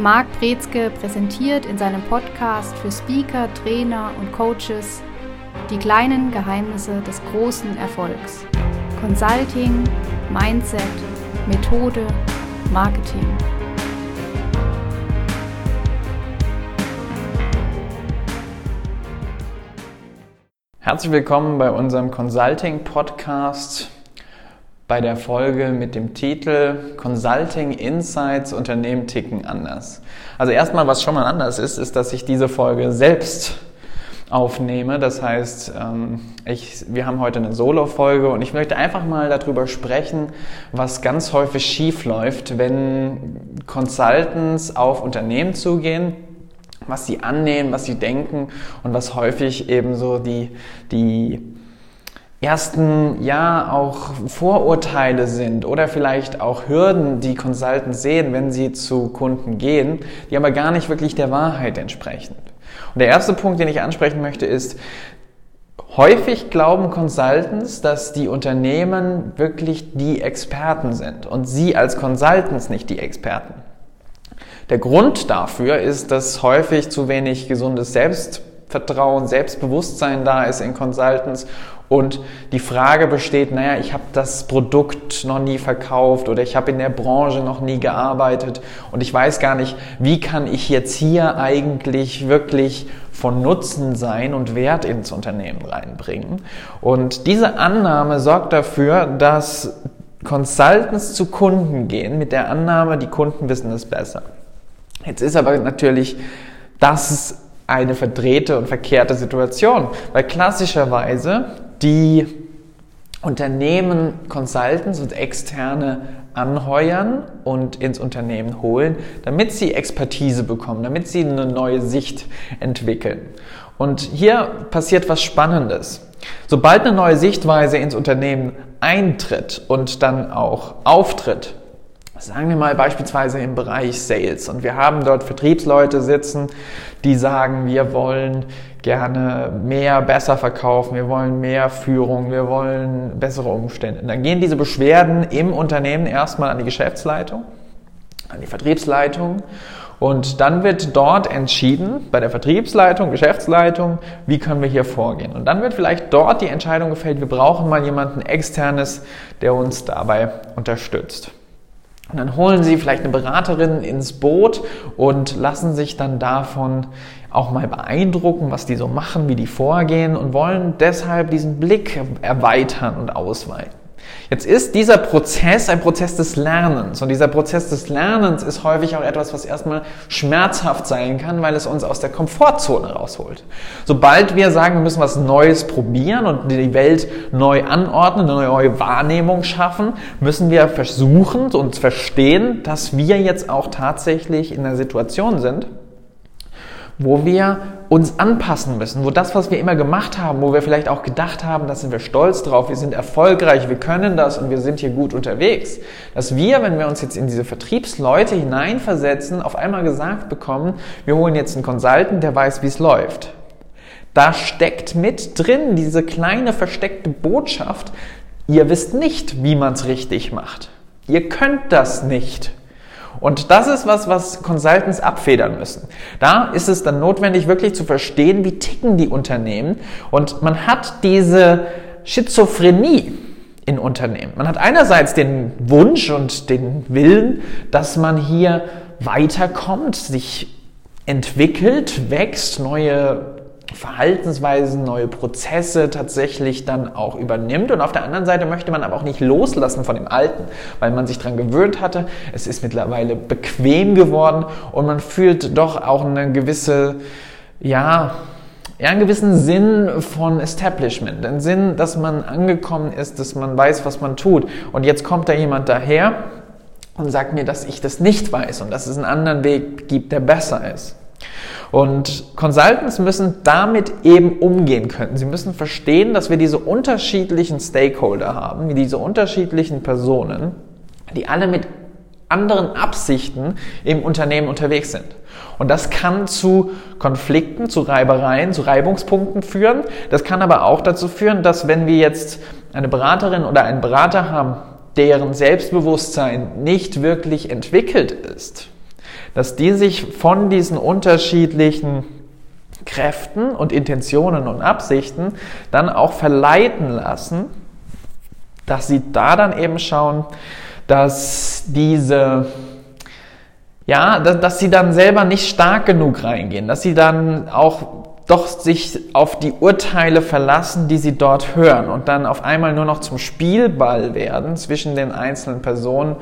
Marc Brezke präsentiert in seinem Podcast für Speaker, Trainer und Coaches die kleinen Geheimnisse des großen Erfolgs. Consulting, Mindset, Methode, Marketing. Herzlich willkommen bei unserem Consulting Podcast bei der Folge mit dem Titel Consulting Insights Unternehmen ticken anders. Also erstmal, was schon mal anders ist, ist, dass ich diese Folge selbst aufnehme. Das heißt, ähm, ich, wir haben heute eine Solo-Folge und ich möchte einfach mal darüber sprechen, was ganz häufig schief läuft, wenn Consultants auf Unternehmen zugehen was sie annehmen, was sie denken und was häufig eben so die, die ersten, ja, auch Vorurteile sind oder vielleicht auch Hürden, die Consultants sehen, wenn sie zu Kunden gehen, die aber gar nicht wirklich der Wahrheit entsprechen. Und der erste Punkt, den ich ansprechen möchte, ist, häufig glauben Consultants, dass die Unternehmen wirklich die Experten sind und sie als Consultants nicht die Experten. Der Grund dafür ist, dass häufig zu wenig gesundes Selbstvertrauen, Selbstbewusstsein da ist in Consultants und die Frage besteht, naja, ich habe das Produkt noch nie verkauft oder ich habe in der Branche noch nie gearbeitet und ich weiß gar nicht, wie kann ich jetzt hier eigentlich wirklich von Nutzen sein und Wert ins Unternehmen reinbringen. Und diese Annahme sorgt dafür, dass Consultants zu Kunden gehen mit der Annahme, die Kunden wissen es besser. Jetzt ist aber natürlich das eine verdrehte und verkehrte Situation, weil klassischerweise die Unternehmen Consultants und Externe anheuern und ins Unternehmen holen, damit sie Expertise bekommen, damit sie eine neue Sicht entwickeln. Und hier passiert was Spannendes. Sobald eine neue Sichtweise ins Unternehmen eintritt und dann auch auftritt, Sagen wir mal beispielsweise im Bereich Sales und wir haben dort Vertriebsleute sitzen, die sagen, wir wollen gerne mehr, besser verkaufen, wir wollen mehr Führung, wir wollen bessere Umstände. Dann gehen diese Beschwerden im Unternehmen erstmal an die Geschäftsleitung, an die Vertriebsleitung und dann wird dort entschieden, bei der Vertriebsleitung, Geschäftsleitung, wie können wir hier vorgehen. Und dann wird vielleicht dort die Entscheidung gefällt, wir brauchen mal jemanden externes, der uns dabei unterstützt. Und dann holen sie vielleicht eine Beraterin ins Boot und lassen sich dann davon auch mal beeindrucken, was die so machen, wie die vorgehen und wollen deshalb diesen Blick erweitern und ausweiten. Jetzt ist dieser Prozess ein Prozess des Lernens und dieser Prozess des Lernens ist häufig auch etwas, was erstmal schmerzhaft sein kann, weil es uns aus der Komfortzone rausholt. Sobald wir sagen, wir müssen was Neues probieren und die Welt neu anordnen, eine neue Wahrnehmung schaffen, müssen wir versuchen und verstehen, dass wir jetzt auch tatsächlich in einer Situation sind, wo wir uns anpassen müssen, wo das, was wir immer gemacht haben, wo wir vielleicht auch gedacht haben, da sind wir stolz drauf, wir sind erfolgreich, wir können das und wir sind hier gut unterwegs, dass wir, wenn wir uns jetzt in diese Vertriebsleute hineinversetzen, auf einmal gesagt bekommen, wir holen jetzt einen Consultant, der weiß, wie es läuft. Da steckt mit drin diese kleine versteckte Botschaft, ihr wisst nicht, wie man es richtig macht. Ihr könnt das nicht. Und das ist was, was Consultants abfedern müssen. Da ist es dann notwendig, wirklich zu verstehen, wie ticken die Unternehmen. Und man hat diese Schizophrenie in Unternehmen. Man hat einerseits den Wunsch und den Willen, dass man hier weiterkommt, sich entwickelt, wächst, neue Verhaltensweisen, neue Prozesse tatsächlich dann auch übernimmt. Und auf der anderen Seite möchte man aber auch nicht loslassen von dem Alten, weil man sich daran gewöhnt hatte. Es ist mittlerweile bequem geworden und man fühlt doch auch eine gewisse, ja, ja, einen gewissen Sinn von Establishment, einen Sinn, dass man angekommen ist, dass man weiß, was man tut. Und jetzt kommt da jemand daher und sagt mir, dass ich das nicht weiß und dass es einen anderen Weg gibt, der besser ist. Und Consultants müssen damit eben umgehen können. Sie müssen verstehen, dass wir diese unterschiedlichen Stakeholder haben, diese unterschiedlichen Personen, die alle mit anderen Absichten im Unternehmen unterwegs sind. Und das kann zu Konflikten, zu Reibereien, zu Reibungspunkten führen. Das kann aber auch dazu führen, dass wenn wir jetzt eine Beraterin oder einen Berater haben, deren Selbstbewusstsein nicht wirklich entwickelt ist, dass die sich von diesen unterschiedlichen Kräften und Intentionen und Absichten dann auch verleiten lassen, dass sie da dann eben schauen, dass diese ja, dass, dass sie dann selber nicht stark genug reingehen, dass sie dann auch doch sich auf die Urteile verlassen, die sie dort hören und dann auf einmal nur noch zum Spielball werden zwischen den einzelnen Personen,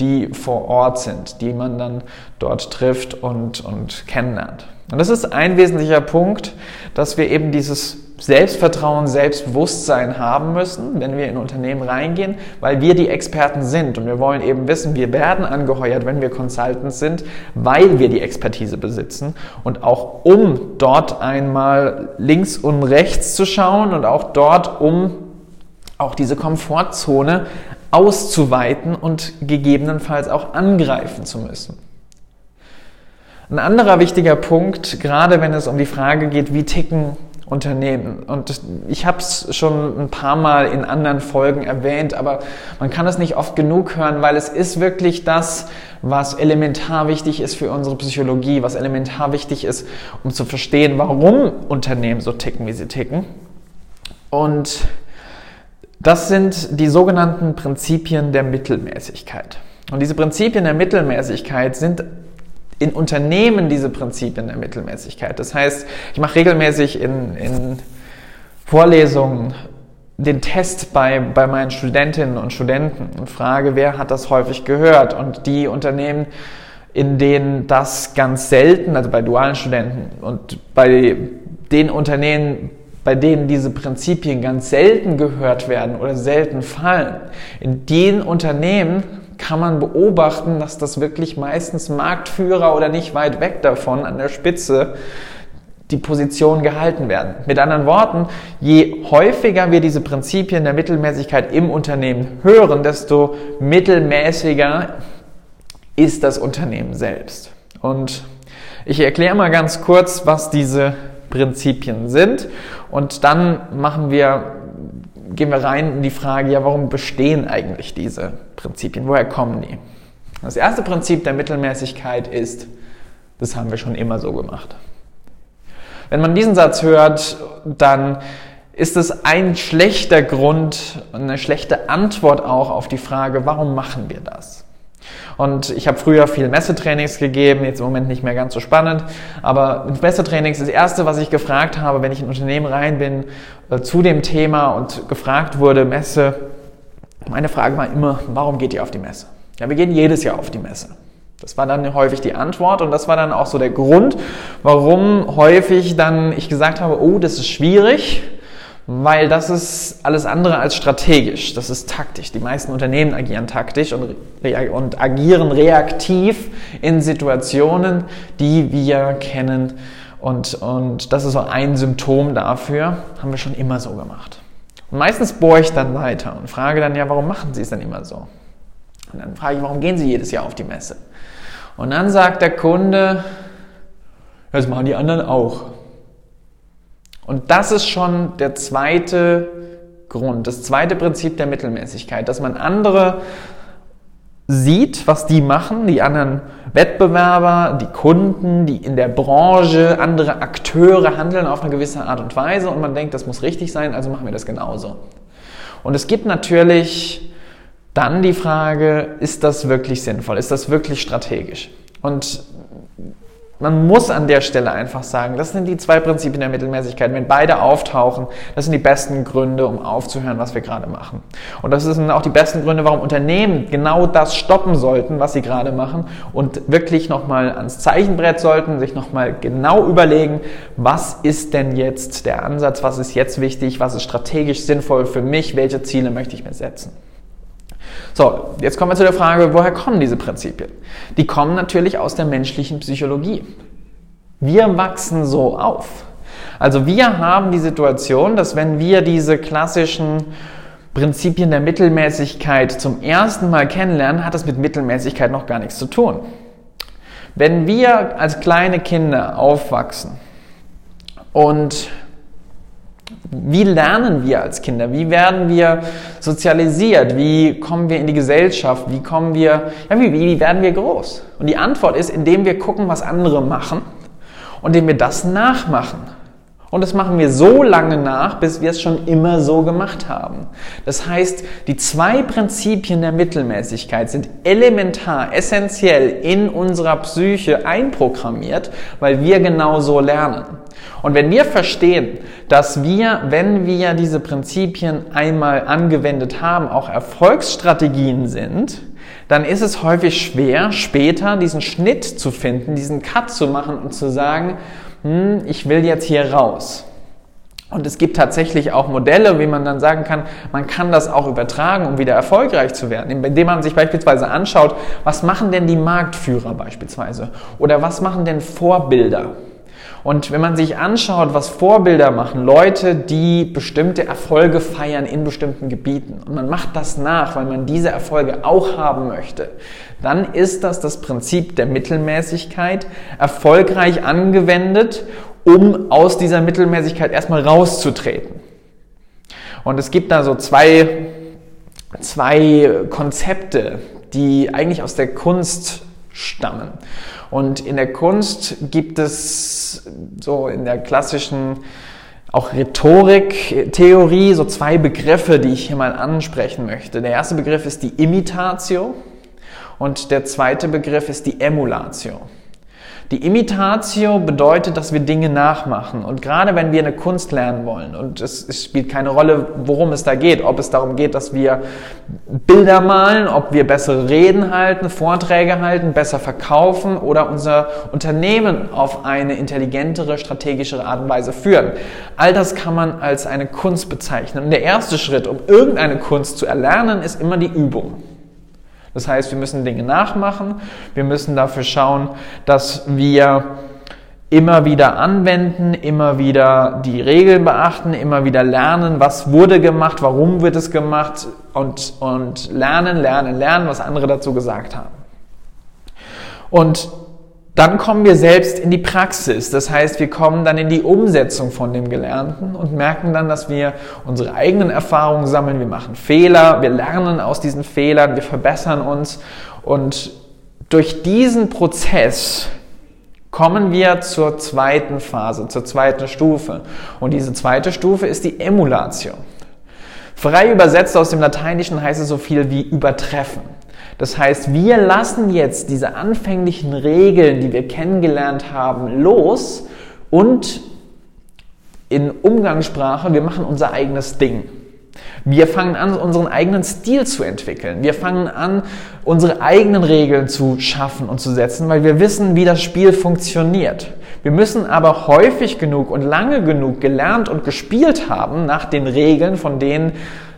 die vor Ort sind, die man dann dort trifft und, und kennenlernt. Und das ist ein wesentlicher Punkt, dass wir eben dieses Selbstvertrauen, Selbstbewusstsein haben müssen, wenn wir in Unternehmen reingehen, weil wir die Experten sind und wir wollen eben wissen, wir werden angeheuert, wenn wir Consultants sind, weil wir die Expertise besitzen und auch um dort einmal links und rechts zu schauen und auch dort um auch diese Komfortzone auszuweiten und gegebenenfalls auch angreifen zu müssen. Ein anderer wichtiger Punkt, gerade wenn es um die Frage geht, wie ticken Unternehmen. Und ich habe es schon ein paar Mal in anderen Folgen erwähnt, aber man kann es nicht oft genug hören, weil es ist wirklich das, was elementar wichtig ist für unsere Psychologie, was elementar wichtig ist, um zu verstehen, warum Unternehmen so ticken, wie sie ticken. Und das sind die sogenannten Prinzipien der Mittelmäßigkeit. Und diese Prinzipien der Mittelmäßigkeit sind in Unternehmen diese Prinzipien der Mittelmäßigkeit. Das heißt, ich mache regelmäßig in, in Vorlesungen den Test bei, bei meinen Studentinnen und Studenten und frage, wer hat das häufig gehört? Und die Unternehmen, in denen das ganz selten, also bei dualen Studenten und bei den Unternehmen, bei denen diese Prinzipien ganz selten gehört werden oder selten fallen, in den Unternehmen kann man beobachten, dass das wirklich meistens Marktführer oder nicht weit weg davon an der Spitze die Position gehalten werden. Mit anderen Worten, je häufiger wir diese Prinzipien der Mittelmäßigkeit im Unternehmen hören, desto mittelmäßiger ist das Unternehmen selbst. Und ich erkläre mal ganz kurz, was diese Prinzipien sind und dann machen wir gehen wir rein in die Frage, ja, warum bestehen eigentlich diese Prinzipien? Woher kommen die? Das erste Prinzip der Mittelmäßigkeit ist, das haben wir schon immer so gemacht. Wenn man diesen Satz hört, dann ist es ein schlechter Grund, eine schlechte Antwort auch auf die Frage, warum machen wir das? Und ich habe früher viel Messetrainings gegeben, jetzt im Moment nicht mehr ganz so spannend. Aber Messetrainings, das erste, was ich gefragt habe, wenn ich in ein Unternehmen rein bin, äh, zu dem Thema und gefragt wurde, Messe, meine Frage war immer, warum geht ihr auf die Messe? Ja, wir gehen jedes Jahr auf die Messe. Das war dann häufig die Antwort und das war dann auch so der Grund, warum häufig dann ich gesagt habe, oh, das ist schwierig, weil das ist alles andere als strategisch, das ist taktisch. Die meisten Unternehmen agieren taktisch und, und agieren reaktiv in Situationen, die wir kennen. Und, und das ist so ein Symptom dafür, haben wir schon immer so gemacht. Und meistens bohre ich dann weiter und frage dann, ja, warum machen Sie es denn immer so? Und dann frage ich, warum gehen Sie jedes Jahr auf die Messe? Und dann sagt der Kunde, das machen die anderen auch. Und das ist schon der zweite Grund, das zweite Prinzip der Mittelmäßigkeit, dass man andere sieht, was die machen, die anderen Wettbewerber, die Kunden, die in der Branche, andere Akteure handeln auf eine gewisse Art und Weise und man denkt, das muss richtig sein, also machen wir das genauso. Und es gibt natürlich dann die Frage, ist das wirklich sinnvoll, ist das wirklich strategisch? Und man muss an der Stelle einfach sagen, das sind die zwei Prinzipien der Mittelmäßigkeit. Wenn beide auftauchen, das sind die besten Gründe, um aufzuhören, was wir gerade machen. Und das sind auch die besten Gründe, warum Unternehmen genau das stoppen sollten, was sie gerade machen und wirklich nochmal ans Zeichenbrett sollten, sich nochmal genau überlegen, was ist denn jetzt der Ansatz, was ist jetzt wichtig, was ist strategisch sinnvoll für mich, welche Ziele möchte ich mir setzen. So, jetzt kommen wir zu der Frage, woher kommen diese Prinzipien? Die kommen natürlich aus der menschlichen Psychologie. Wir wachsen so auf. Also wir haben die Situation, dass wenn wir diese klassischen Prinzipien der Mittelmäßigkeit zum ersten Mal kennenlernen, hat das mit Mittelmäßigkeit noch gar nichts zu tun. Wenn wir als kleine Kinder aufwachsen und Wie lernen wir als Kinder? Wie werden wir sozialisiert? Wie kommen wir in die Gesellschaft? Wie kommen wir, ja, wie, wie werden wir groß? Und die Antwort ist, indem wir gucken, was andere machen und indem wir das nachmachen. Und das machen wir so lange nach, bis wir es schon immer so gemacht haben. Das heißt, die zwei Prinzipien der Mittelmäßigkeit sind elementar, essentiell in unserer Psyche einprogrammiert, weil wir genau so lernen. Und wenn wir verstehen, dass wir, wenn wir diese Prinzipien einmal angewendet haben, auch Erfolgsstrategien sind, dann ist es häufig schwer, später diesen Schnitt zu finden, diesen Cut zu machen und zu sagen, hm, ich will jetzt hier raus. Und es gibt tatsächlich auch Modelle, wie man dann sagen kann, man kann das auch übertragen, um wieder erfolgreich zu werden, indem man sich beispielsweise anschaut, was machen denn die Marktführer beispielsweise oder was machen denn Vorbilder? Und wenn man sich anschaut, was Vorbilder machen, Leute, die bestimmte Erfolge feiern in bestimmten Gebieten, und man macht das nach, weil man diese Erfolge auch haben möchte, dann ist das das Prinzip der Mittelmäßigkeit erfolgreich angewendet, um aus dieser Mittelmäßigkeit erstmal rauszutreten. Und es gibt da so zwei, zwei Konzepte, die eigentlich aus der Kunst stammen. Und in der Kunst gibt es so in der klassischen auch Rhetorik-Theorie so zwei Begriffe, die ich hier mal ansprechen möchte. Der erste Begriff ist die Imitatio und der zweite Begriff ist die Emulatio. Die Imitatio bedeutet, dass wir Dinge nachmachen. Und gerade wenn wir eine Kunst lernen wollen, und es, es, spielt keine Rolle, worum es da geht, ob es darum geht, dass wir Bilder malen, ob wir bessere Reden halten, Vorträge halten, besser verkaufen oder unser Unternehmen auf eine intelligentere, strategischere Art und Weise führen. All das kann man als eine Kunst bezeichnen. Und der erste Schritt, um irgendeine Kunst zu erlernen, ist immer die Übung. Das heißt, wir müssen Dinge nachmachen, wir müssen dafür schauen, dass wir immer wieder anwenden, immer wieder die Regeln beachten, immer wieder lernen, was wurde gemacht, warum wird es gemacht und, und lernen, lernen, lernen, was andere dazu gesagt haben. Und dann kommen wir selbst in die Praxis. Das heißt, wir kommen dann in die Umsetzung von dem Gelernten und merken dann, dass wir unsere eigenen Erfahrungen sammeln. Wir machen Fehler, wir lernen aus diesen Fehlern, wir verbessern uns. Und durch diesen Prozess kommen wir zur zweiten Phase, zur zweiten Stufe. Und diese zweite Stufe ist die Emulation. Frei übersetzt aus dem Lateinischen heißt es so viel wie übertreffen. Das heißt, wir lassen jetzt diese anfänglichen Regeln, die wir kennengelernt haben, los und in Umgangssprache, wir machen unser eigenes Ding. Wir fangen an, unseren eigenen Stil zu entwickeln. Wir fangen an, unsere eigenen Regeln zu schaffen und zu setzen, weil wir wissen, wie das Spiel funktioniert. Wir müssen aber häufig genug und lange genug gelernt und gespielt haben nach den Regeln, von denen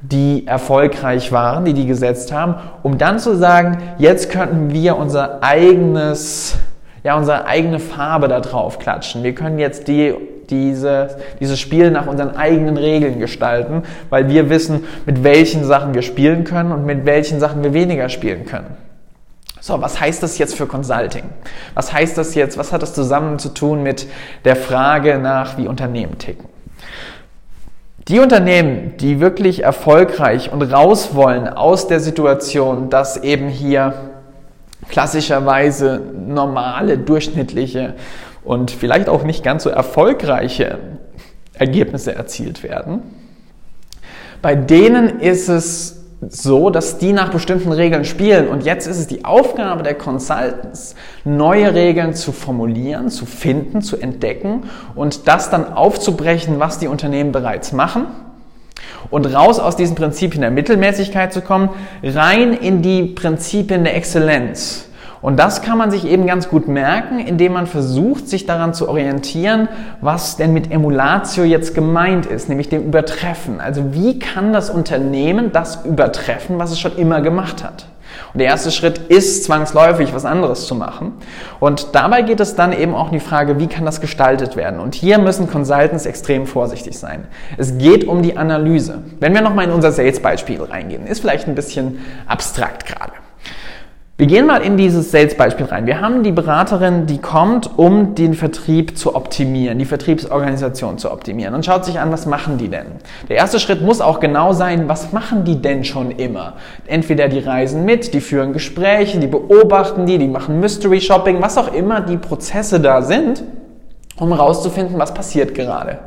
die erfolgreich waren, die die gesetzt haben, um dann zu sagen, jetzt könnten wir unser eigenes, ja, unsere eigene Farbe da drauf klatschen. Wir können jetzt die, diese, dieses Spiel nach unseren eigenen Regeln gestalten, weil wir wissen, mit welchen Sachen wir spielen können und mit welchen Sachen wir weniger spielen können. So, was heißt das jetzt für Consulting? Was heißt das jetzt? Was hat das zusammen zu tun mit der Frage nach, wie Unternehmen ticken? Die Unternehmen, die wirklich erfolgreich und raus wollen aus der Situation, dass eben hier klassischerweise normale, durchschnittliche und vielleicht auch nicht ganz so erfolgreiche Ergebnisse erzielt werden, bei denen ist es so, dass die nach bestimmten Regeln spielen. Und jetzt ist es die Aufgabe der Consultants, neue Regeln zu formulieren, zu finden, zu entdecken und das dann aufzubrechen, was die Unternehmen bereits machen. Und raus aus diesen Prinzipien der Mittelmäßigkeit zu kommen, rein in die Prinzipien der Exzellenz. Und das kann man sich eben ganz gut merken, indem man versucht, sich daran zu orientieren, was denn mit Emulatio jetzt gemeint ist, nämlich dem Übertreffen. Also wie kann das Unternehmen das übertreffen, was es schon immer gemacht hat? Und der erste Schritt ist zwangsläufig, was anderes zu machen. Und dabei geht es dann eben auch um die Frage, wie kann das gestaltet werden? Und hier müssen Consultants extrem vorsichtig sein. Es geht um die Analyse. Wenn wir nochmal in unser Sales-Beispiel reingehen, ist vielleicht ein bisschen abstrakt gerade. Wir gehen mal in dieses Sales-Beispiel rein. Wir haben die Beraterin, die kommt, um den Vertrieb zu optimieren, die Vertriebsorganisation zu optimieren und schaut sich an, was machen die denn? Der erste Schritt muss auch genau sein, was machen die denn schon immer? Entweder die reisen mit, die führen Gespräche, die beobachten die, die machen Mystery Shopping, was auch immer die Prozesse da sind, um herauszufinden, was passiert gerade.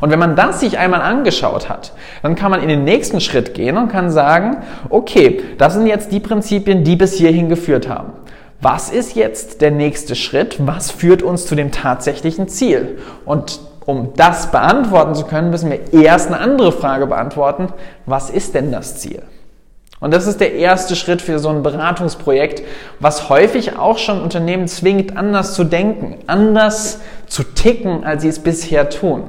Und wenn man das sich einmal angeschaut hat, dann kann man in den nächsten Schritt gehen und kann sagen, okay, das sind jetzt die Prinzipien, die bis hierhin geführt haben. Was ist jetzt der nächste Schritt? Was führt uns zu dem tatsächlichen Ziel? Und um das beantworten zu können, müssen wir erst eine andere Frage beantworten. Was ist denn das Ziel? Und das ist der erste Schritt für so ein Beratungsprojekt, was häufig auch schon Unternehmen zwingt, anders zu denken, anders zu ticken, als sie es bisher tun.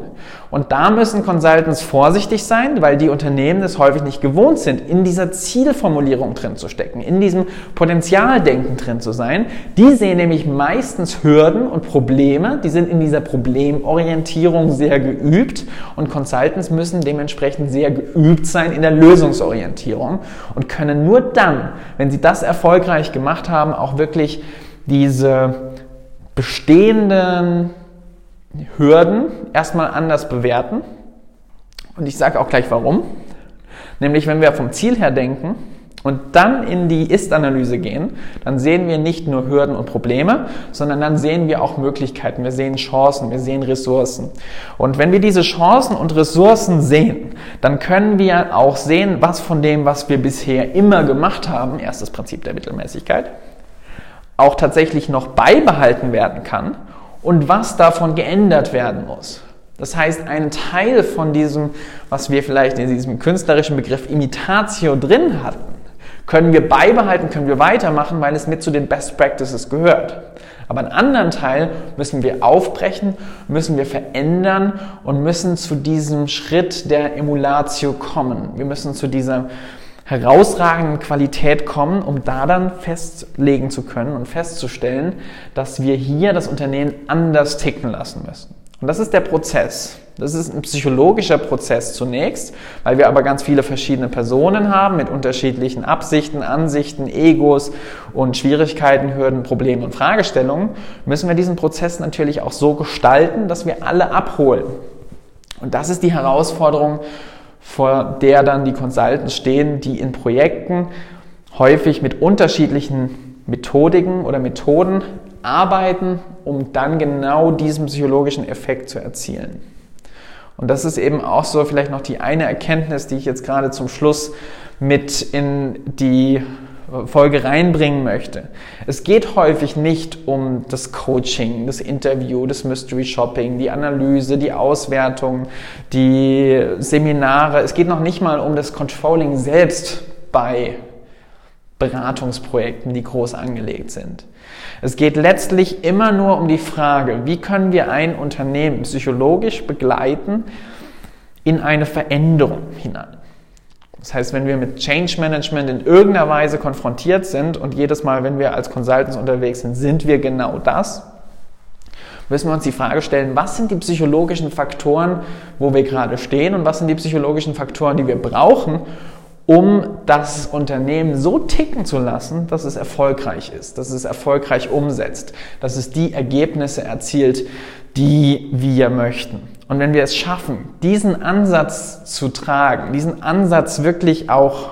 Und da müssen Consultants vorsichtig sein, weil die Unternehmen es häufig nicht gewohnt sind, in dieser Zielformulierung drin zu stecken, in diesem Potenzialdenken drin zu sein. Die sehen nämlich meistens Hürden und Probleme, die sind in dieser Problemorientierung sehr geübt und Consultants müssen dementsprechend sehr geübt sein in der Lösungsorientierung und können nur dann, wenn sie das erfolgreich gemacht haben, auch wirklich diese bestehenden Hürden erstmal anders bewerten. Und ich sage auch gleich warum. Nämlich, wenn wir vom Ziel her denken und dann in die Ist-Analyse gehen, dann sehen wir nicht nur Hürden und Probleme, sondern dann sehen wir auch Möglichkeiten, wir sehen Chancen, wir sehen Ressourcen. Und wenn wir diese Chancen und Ressourcen sehen, dann können wir auch sehen, was von dem, was wir bisher immer gemacht haben, erstes Prinzip der Mittelmäßigkeit, auch tatsächlich noch beibehalten werden kann und was davon geändert werden muss. Das heißt, ein Teil von diesem, was wir vielleicht in diesem künstlerischen Begriff Imitatio drin hatten, können wir beibehalten, können wir weitermachen, weil es mit zu den Best Practices gehört. Aber einen anderen Teil müssen wir aufbrechen, müssen wir verändern und müssen zu diesem Schritt der Emulatio kommen. Wir müssen zu dieser herausragenden Qualität kommen, um da dann festlegen zu können und festzustellen, dass wir hier das Unternehmen anders ticken lassen müssen. Und das ist der Prozess. Das ist ein psychologischer Prozess zunächst, weil wir aber ganz viele verschiedene Personen haben mit unterschiedlichen Absichten, Ansichten, Egos und Schwierigkeiten, Hürden, Problemen und Fragestellungen, müssen wir diesen Prozess natürlich auch so gestalten, dass wir alle abholen. Und das ist die Herausforderung vor der dann die Consultants stehen, die in Projekten häufig mit unterschiedlichen Methodiken oder Methoden arbeiten, um dann genau diesen psychologischen Effekt zu erzielen. Und das ist eben auch so vielleicht noch die eine Erkenntnis, die ich jetzt gerade zum Schluss mit in die Folge reinbringen möchte. Es geht häufig nicht um das Coaching, das Interview, das Mystery Shopping, die Analyse, die Auswertung, die Seminare. Es geht noch nicht mal um das Controlling selbst bei Beratungsprojekten, die groß angelegt sind. Es geht letztlich immer nur um die Frage, wie können wir ein Unternehmen psychologisch begleiten in eine Veränderung hinein. Das heißt, wenn wir mit Change Management in irgendeiner Weise konfrontiert sind und jedes Mal, wenn wir als Consultants unterwegs sind, sind wir genau das, müssen wir uns die Frage stellen, was sind die psychologischen Faktoren, wo wir gerade stehen und was sind die psychologischen Faktoren, die wir brauchen, um das Unternehmen so ticken zu lassen, dass es erfolgreich ist, dass es erfolgreich umsetzt, dass es die Ergebnisse erzielt, die wir möchten. Und wenn wir es schaffen, diesen Ansatz zu tragen, diesen Ansatz wirklich auch,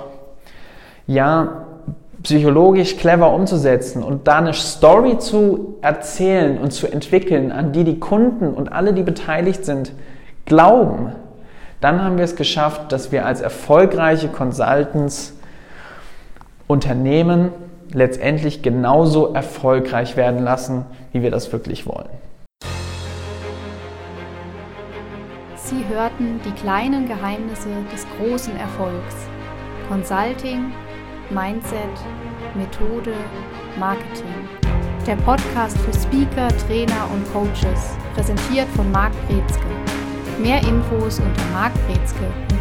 ja, psychologisch clever umzusetzen und da eine Story zu erzählen und zu entwickeln, an die die Kunden und alle, die beteiligt sind, glauben, dann haben wir es geschafft, dass wir als erfolgreiche Consultants Unternehmen letztendlich genauso erfolgreich werden lassen, wie wir das wirklich wollen. Sie hörten die kleinen Geheimnisse des großen Erfolgs. Consulting, Mindset, Methode, Marketing. Der Podcast für Speaker, Trainer und Coaches, präsentiert von Marc Brezke. Mehr Infos unter markbrezke.com.